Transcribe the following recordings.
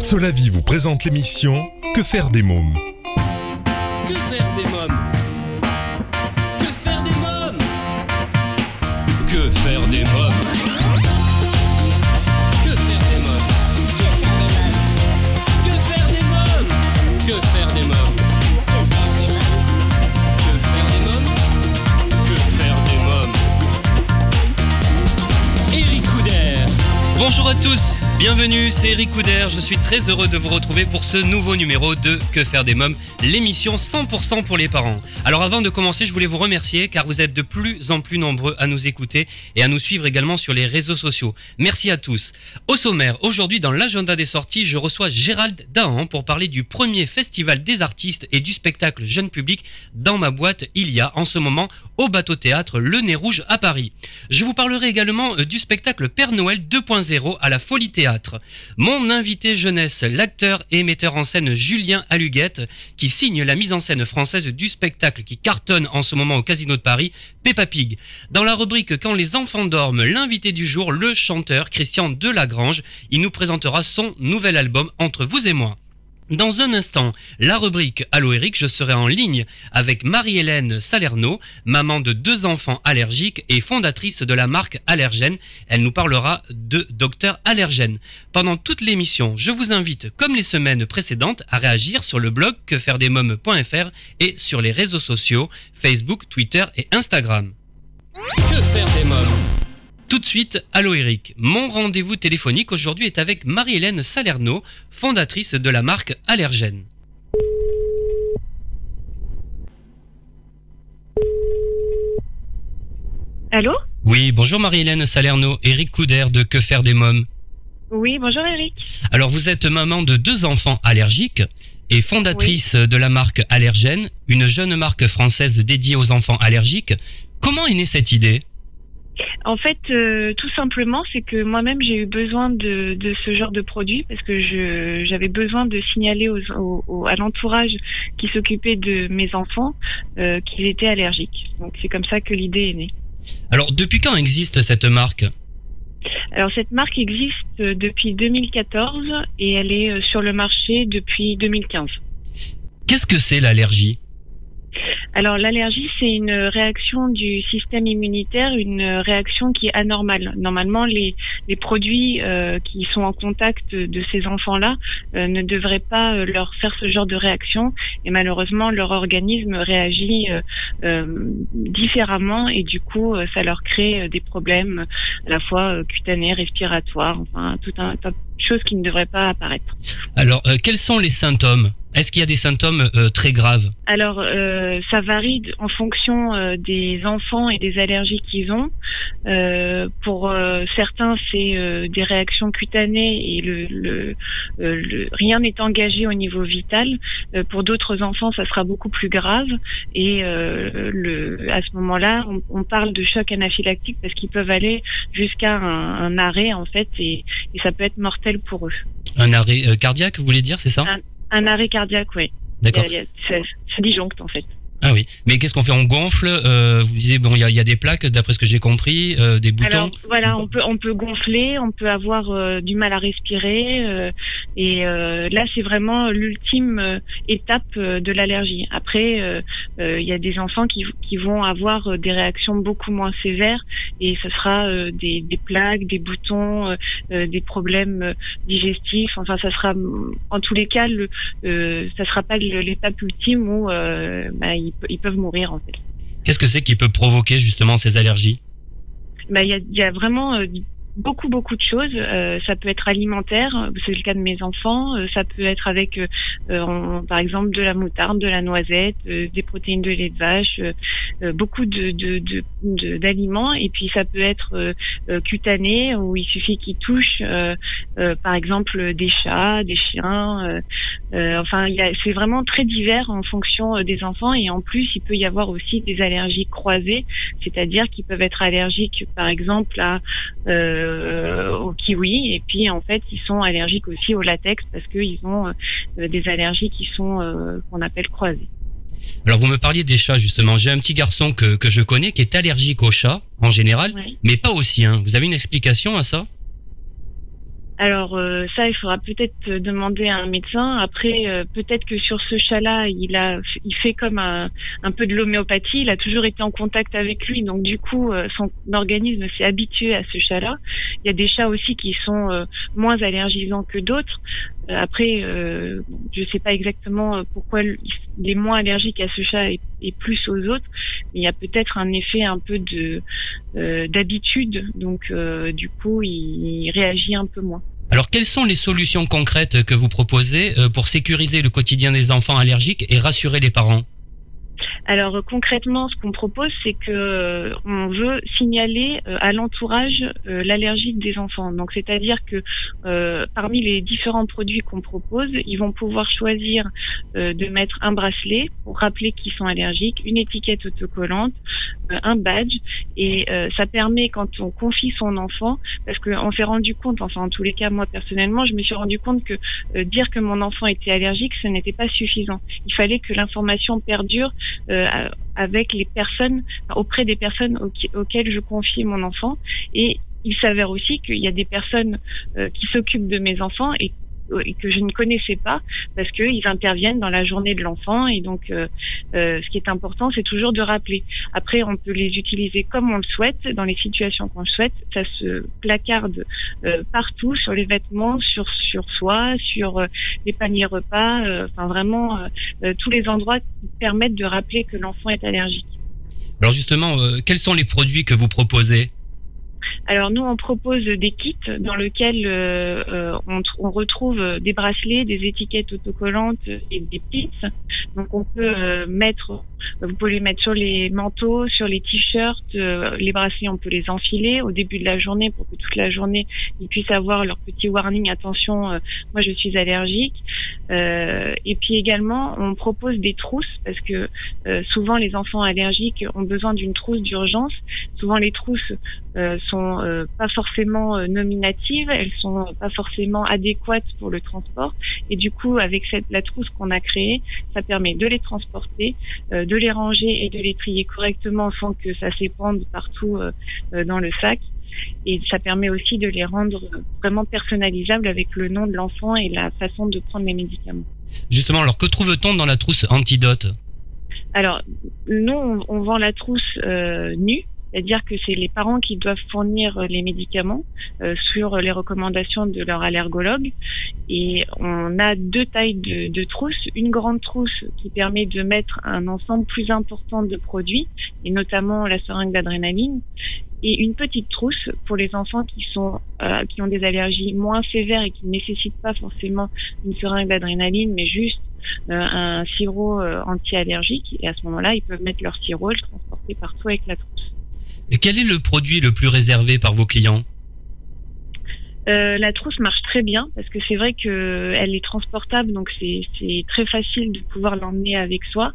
Solavi vous présente l'émission Que faire des mômes Que faire des mômes Que faire des mômes Que faire des mômes Que faire des mômes Que faire des mômes Que faire des mômes Que faire des mômes Que faire des mômes Eric Couder Bonjour à tous, bienvenue, c'est Eric Couder. Je suis très heureux de vous retrouver pour ce nouveau numéro de Que faire des mômes, l'émission 100% pour les parents. Alors avant de commencer, je voulais vous remercier car vous êtes de plus en plus nombreux à nous écouter et à nous suivre également sur les réseaux sociaux. Merci à tous. Au sommaire, aujourd'hui dans l'agenda des sorties, je reçois Gérald Dahan pour parler du premier festival des artistes et du spectacle jeune public dans ma boîte. Il y a en ce moment au bateau théâtre Le Nez Rouge à Paris. Je vous parlerai également euh, du spectacle Père Noël 2.0 à la Folie Théâtre. Mon invité jeunesse, l'acteur et metteur en scène Julien Aluguette, qui signe la mise en scène française du spectacle qui cartonne en ce moment au Casino de Paris, Peppa Pig. Dans la rubrique Quand les enfants dorment, l'invité du jour, le chanteur Christian Delagrange, il nous présentera son nouvel album Entre vous et moi. Dans un instant, la rubrique Allo Eric, je serai en ligne avec Marie-Hélène Salerno, maman de deux enfants allergiques et fondatrice de la marque Allergène. Elle nous parlera de Docteur Allergène. Pendant toute l'émission, je vous invite, comme les semaines précédentes, à réagir sur le blog quefairedesmoms.fr et sur les réseaux sociaux Facebook, Twitter et Instagram. Que faire des mômes? Tout de suite, Allo Eric. Mon rendez-vous téléphonique aujourd'hui est avec Marie-Hélène Salerno, fondatrice de la marque Allergène. Allô? Oui, bonjour Marie-Hélène Salerno, Eric Couder de Que faire des mômes? Oui, bonjour Eric. Alors vous êtes maman de deux enfants allergiques et fondatrice de la marque Allergène, une jeune marque française dédiée aux enfants allergiques. Comment est née cette idée? En fait, euh, tout simplement, c'est que moi-même j'ai eu besoin de, de ce genre de produit parce que j'avais besoin de signaler aux, aux- aux- à l'entourage qui s'occupait de mes enfants euh, qu'ils étaient allergiques. Donc c'est comme ça que l'idée est née. Alors depuis quand existe cette marque? Alors cette marque existe euh, depuis 2014 et elle est euh, sur le marché depuis 2015. Qu'est-ce que c'est l'allergie? Alors l'allergie, c'est une réaction du système immunitaire, une réaction qui est anormale. Normalement, les, produits euh, qui sont en contact de ces enfants-là euh, ne devraient pas euh, leur faire ce genre de réaction. Et malheureusement, leur organisme réagit différemment et du coup, ça leur crée des problèmes à la fois cutanés, respiratoires, enfin tout un tas de choses qui ne devraient pas apparaître. Alors quels sont les symptômes? Est-ce qu'il y a des symptômes euh, très graves Alors, euh, ça varie en fonction euh, des enfants et des allergies qu'ils ont. Pour certains, c'est des réactions cutanées et le, le, le- rien n'est engagé au niveau vital. Pour d'autres enfants, ça sera beaucoup plus grave. Et le, à ce moment-là, on, on parle de choc anaphylactique parce qu'ils peuvent aller jusqu'à un, un arrêt en fait, et, et ça peut être mortel pour eux. Un arrêt cardiaque, vous voulez dire, c'est ça Un arrêt cardiaque, oui. D'accord. Ça disjoncte en fait. Ah oui. Mais qu'est-ce qu'on fait? On gonfle euh, Vous disiez bon, il y y a des plaques, d'après ce que j'ai compris, euh, des boutons. Alors voilà, on peut on peut gonfler, on peut avoir euh, du mal à respirer euh, et euh, là c'est vraiment l'ultime euh, étape de l'allergie. Après il y a des enfants qui qui vont avoir des réactions beaucoup moins sévères et ce sera des des plaques, des boutons, des problèmes digestifs. Enfin ça sera en tous les cas le ça sera pas l'étape ultime où bah, ils, pe- ils peuvent mourir en fait. Qu'est-ce que c'est qui peut provoquer justement ces allergies? Bah, il y a, il y a vraiment euh, beaucoup beaucoup de choses. Euh, ça peut être alimentaire, c'est le cas de mes enfants. Euh, ça peut être avec, par exemple, de la moutarde, de la noisette, des protéines de lait de vache, beaucoup de d'aliments. Et puis ça peut être euh, euh, cutané, où il suffit euh, euh, par exemple, des chats, des chiens. euh, euh, enfin, c'est vraiment très divers en fonction euh, des enfants. Et en plus, il peut y avoir aussi des allergies croisées c'est-à-dire qu'ils peuvent être allergiques, par exemple, à, euh, au kiwi, et puis en fait, ils sont allergiques aussi au latex parce qu'ils ont euh, des allergies qui sont euh, qu'on appelle croisées. Alors vous me parliez des chats justement. J'ai un petit garçon que, que je connais qui est allergique aux chats en général, Ouais. mais pas aux siens. Vous avez une explication à ça? Alors euh, ça, il faudra peut-être demander à un médecin. Après, euh, peut-être que sur ce chat-là, il a, il fait comme un, un, peu de l'homéopathie. Il a toujours été en contact avec lui, donc du coup, euh, son organisme s'est habitué à ce chat-là. Il y a des chats aussi qui sont moins allergisants que d'autres. Après, je ne sais pas exactement pourquoi il est moins allergique à ce chat et, plus aux autres. Mais il y a peut-être un effet un peu de d'habitude, donc du coup, il, réagit un peu moins. Alors, quelles sont les solutions concrètes que vous proposez euh, pour sécuriser le quotidien des enfants allergiques et rassurer les parents? Alors concrètement, ce qu'on propose, c'est que euh, on veut signaler euh, à l'entourage euh, l'allergie des enfants. Donc c'est-à-dire que parmi les différents produits qu'on propose, ils vont pouvoir choisir de mettre un bracelet pour rappeler qu'ils sont allergiques, une étiquette autocollante, un badge, et ça permet quand on confie son enfant, parce qu'on s'est rendu compte, enfin en tous les cas moi personnellement, je me suis rendu compte que dire que mon enfant était allergique, ce n'était pas suffisant. Il fallait que l'information perdure euh, avec les personnes, auprès des personnes auxquelles je confie mon enfant. Et il s'avère aussi qu'il y a des personnes euh, qui s'occupent de mes enfants et que je ne connaissais pas parce qu'ils interviennent dans la journée de l'enfant et donc euh, euh, ce qui est important c'est toujours de rappeler. Après on peut les utiliser comme on le souhaite dans les situations qu'on souhaite. Ça se placarde euh, partout sur les vêtements, sur sur soi, sur les paniers repas, enfin vraiment tous les endroits qui permettent de rappeler que l'enfant est allergique. Alors justement, quels sont les produits que vous proposez? Alors nous, on propose des kits dans lesquels euh, euh, on, retrouve des bracelets, des étiquettes autocollantes et des pins. Donc on peut euh, mettre, vous pouvez les mettre sur les manteaux, sur les t-shirts, les bracelets, on peut les enfiler au début de la journée pour que toute la journée ils puissent avoir leur petit warning. Attention, moi je suis allergique. Et puis également, on propose des trousses parce que souvent les enfants allergiques ont besoin d'une trousse d'urgence. Souvent les trousses sont euh, pas forcément euh, nominatives, elles sont pas forcément adéquates pour le transport. Et du coup, avec cette, la trousse qu'on a créée, ça permet de les transporter, euh, de les ranger et de les trier correctement sans que ça s'épande partout dans le sac. Et ça permet aussi de les rendre vraiment personnalisables avec le nom de l'enfant et la façon de prendre les médicaments. Justement, alors que trouve-t-on dans la trousse antidote? Alors, nous, on, vend la trousse nue, c'est-à-dire que c'est les parents qui doivent fournir euh, les médicaments euh, sur les recommandations de leur allergologue. Et on a deux tailles de, de trousses. Une grande trousse qui permet de mettre un ensemble plus important de produits, et notamment la seringue d'adrénaline, et une petite trousse pour les enfants qui sont euh, qui ont des allergies moins sévères et qui ne nécessitent pas forcément une seringue d'adrénaline, mais juste un sirop anti-allergique. Et à ce moment-là, ils peuvent mettre leur sirop et le transporter partout avec la trousse. Et quel est le produit le plus réservé par vos clients? Euh, la trousse marche très bien parce que c'est vrai que elle est transportable, donc c'est très facile de pouvoir l'emmener avec soi.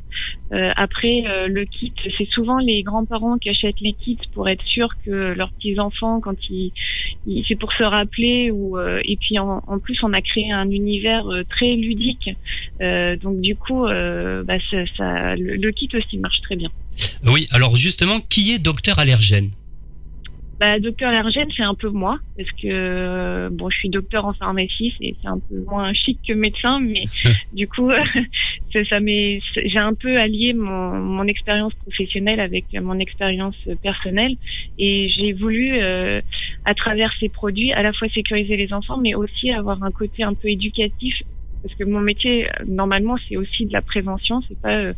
Euh, après, euh, le kit, c'est souvent les grands-parents qui achètent les kits pour être sûr que leurs petits-enfants, quand ils, c'est pour se rappeler, et puis en, plus on a créé un univers très ludique, donc du coup, bah, ça, le kit aussi marche très bien. Oui, alors justement, qui est docteur allergène? Bah, docteur allergène, c'est un peu moi, parce que euh, bon, je suis docteur en pharmacie, c'est un peu moins chic que médecin, mais du coup, ça, ça j'ai un peu allié mon, mon expérience professionnelle avec mon expérience personnelle, et j'ai voulu, euh, à travers ces produits, à la fois sécuriser les enfants, mais aussi avoir un côté un peu éducatif parce que mon métier normalement c'est aussi de la prévention, c'est pas euh,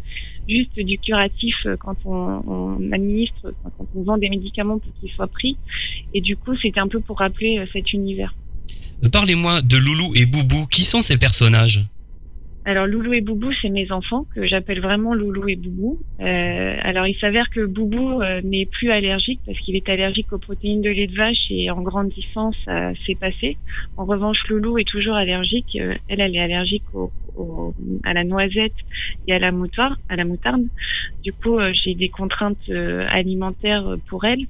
juste du curatif euh, quand on, administre, quand on vend des médicaments pour qu'ils soient pris. Et du coup, c'était un peu pour rappeler euh, cet univers. Parlez-moi de Loulou et Boubou. Qui sont ces personnages? Alors Loulou et Boubou, c'est mes enfants que j'appelle vraiment Loulou et Boubou. Euh, alors il s'avère que Boubou euh, n'est plus allergique parce qu'il est allergique aux protéines de lait de vache et en grandissant ça s'est passé. En revanche, Loulou est toujours allergique. Euh, elle, elle est allergique à la noisette et à la moutarde. Du coup, j'ai des contraintes alimentaires pour elle.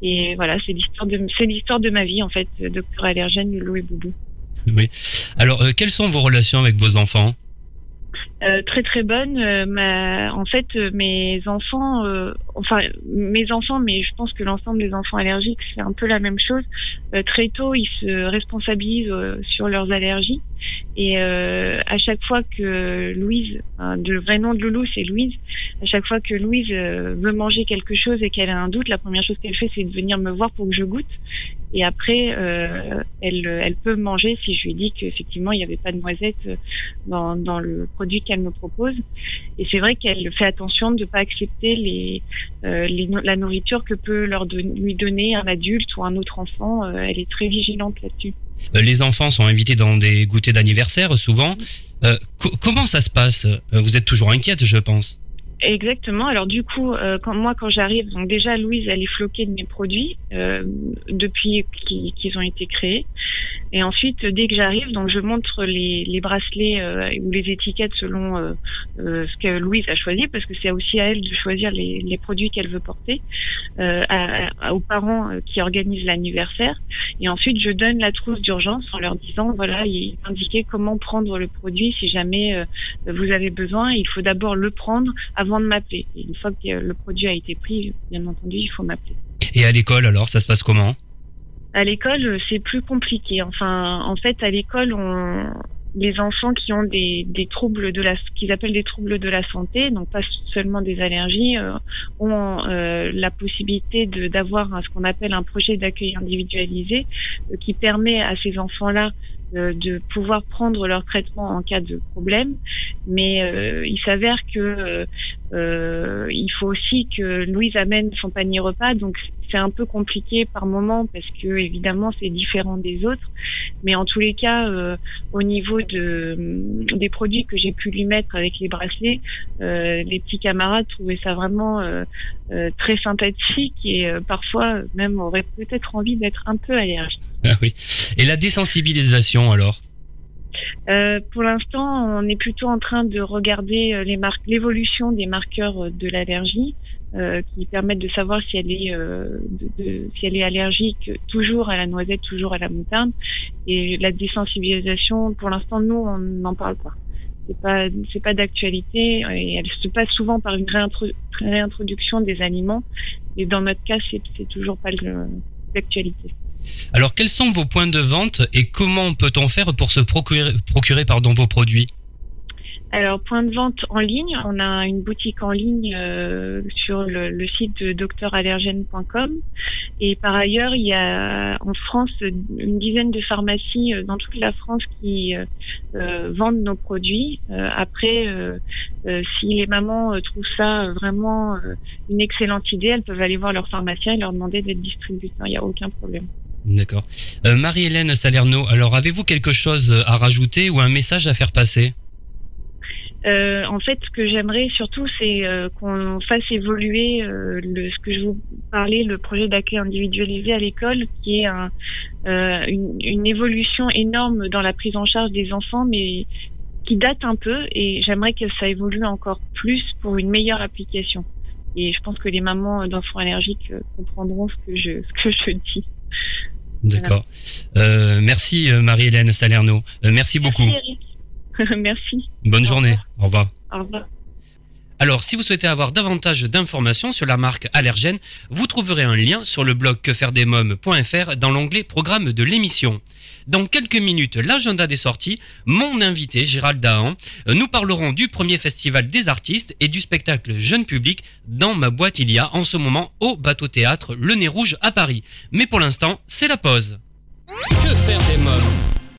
Et voilà, c'est l'histoire de c'est l'histoire de ma vie en fait, docteur allergène Loulou et Boubou. Oui. Alors, quelles sont vos relations avec vos enfants? Euh, très très bonne. Euh, ma- en fait, euh, mes enfants, euh, enfin mes enfants, mais je pense que l'ensemble des enfants allergiques, c'est un peu la même chose. Euh, très tôt, ils se responsabilisent sur leurs allergies. Et à chaque fois que Louise, hein, le vrai nom de Loulou, c'est Louise. À chaque fois que Louise veut manger quelque chose et qu'elle a un doute, la première chose qu'elle fait, c'est de venir me voir pour que je goûte. Et après, euh, elle, elle peut manger si je lui dis qu'effectivement il n'y avait pas de noisettes euh, dans, dans le produit qu'elle me propose. Et c'est vrai qu'elle fait attention de ne pas accepter les, euh, les la nourriture que peut leur don- lui donner un adulte ou un autre enfant. Euh, elle est très vigilante là-dessus. Les enfants sont invités dans des goûters d'anniversaire souvent. Co- comment ça se passe? Vous êtes toujours inquiète, je pense. Exactement. Alors du coup, euh, quand moi quand j'arrive, donc déjà Louise, elle est floquée de mes produits euh, depuis qu'ils qu'ils ont été créés. Et ensuite, dès que j'arrive, donc je montre les, les bracelets euh, ou les étiquettes selon euh, euh, ce que Louise a choisi, parce que c'est aussi à elle de choisir les, les produits qu'elle veut porter, euh, à- aux parents euh, qui organisent l'anniversaire. Et ensuite, je donne la trousse d'urgence en leur disant, voilà, il est indiqué comment prendre le produit si jamais euh, vous avez besoin. Il faut d'abord le prendre avant de m'appeler. Une fois que le produit a été pris, bien entendu, il faut m'appeler. Et à l'école, alors, ça se passe comment? À l'école, c'est plus compliqué. Enfin, en fait, à l'école, on les enfants qui ont des, des troubles de la qu'ils appellent des troubles de la santé, donc pas seulement des allergies, euh, ont euh, la possibilité d'avoir ce qu'on appelle un projet d'accueil individualisé euh, qui permet à ces enfants-là euh, de pouvoir prendre leur traitement en cas de problème. Mais euh, il s'avère que euh, euh, il faut aussi que Louise amène son panier repas, donc c'est un peu compliqué par moment parce que évidemment c'est différent des autres. Mais en tous les cas, euh, au niveau de des produits que j'ai pu lui mettre avec les bracelets, euh, les petits camarades trouvaient ça vraiment euh, très sympathique et parfois même auraient peut-être envie d'être un peu allergiques. Ah oui. Et la désensibilisation, alors? Euh, pour l'instant, on est plutôt en train de regarder les l'évolution des marqueurs de l'allergie, euh, qui permettent de savoir si elle est, euh, si elle est allergique toujours à la noisette, toujours à la moutarde. Et la désensibilisation, pour l'instant, nous, on n'en parle pas. C'est pas, c'est pas d'actualité et elle se passe souvent par une réintro- réintroduction des aliments. Et dans notre cas, c'est, c'est toujours pas d'actualité. Alors, quels sont vos points de vente et comment peut-on faire pour se procurer, procurer pardon, vos produits? Alors, point de vente en ligne, on a une boutique en ligne euh, sur le, site de docteurallergène.com. Et par ailleurs, il y a en France une dizaine de pharmacies euh, dans toute la France qui euh, vendent nos produits. Après, si les mamans trouvent ça vraiment une excellente idée, elles peuvent aller voir leur pharmacien et leur demander d'être distributeur. Il n'y a aucun problème. D'accord. Marie-Hélène Salerno, alors avez-vous quelque chose à rajouter ou un message à faire passer? Euh, en fait, ce que j'aimerais surtout, c'est euh, qu'on fasse évoluer euh, le, ce que je vous parlais, le projet d'accueil individualisé à l'école, qui est un, une, une évolution énorme dans la prise en charge des enfants, mais qui date un peu. Et j'aimerais que ça évolue encore plus pour une meilleure application. Et je pense que les mamans d'enfants allergiques comprendront ce que je, ce que je dis. D'accord. Merci Marie-Hélène Salerno. Euh, merci beaucoup. Merci, Eric. Merci. Bonne Au journée. Au revoir. Au revoir. Alors, si vous souhaitez avoir davantage d'informations sur la marque Allergène, vous trouverez un lien sur le blog quefairedesmoms.fr dans l'onglet Programme de l'émission. Dans quelques minutes, l'agenda des sorties, mon invité Gérald Dahan, nous parlerons du premier festival des artistes et du spectacle jeune public dans ma boîte il y a en ce moment au bateau théâtre Le Nez Rouge à Paris. Mais pour l'instant, c'est la pause. Que faire des mômes?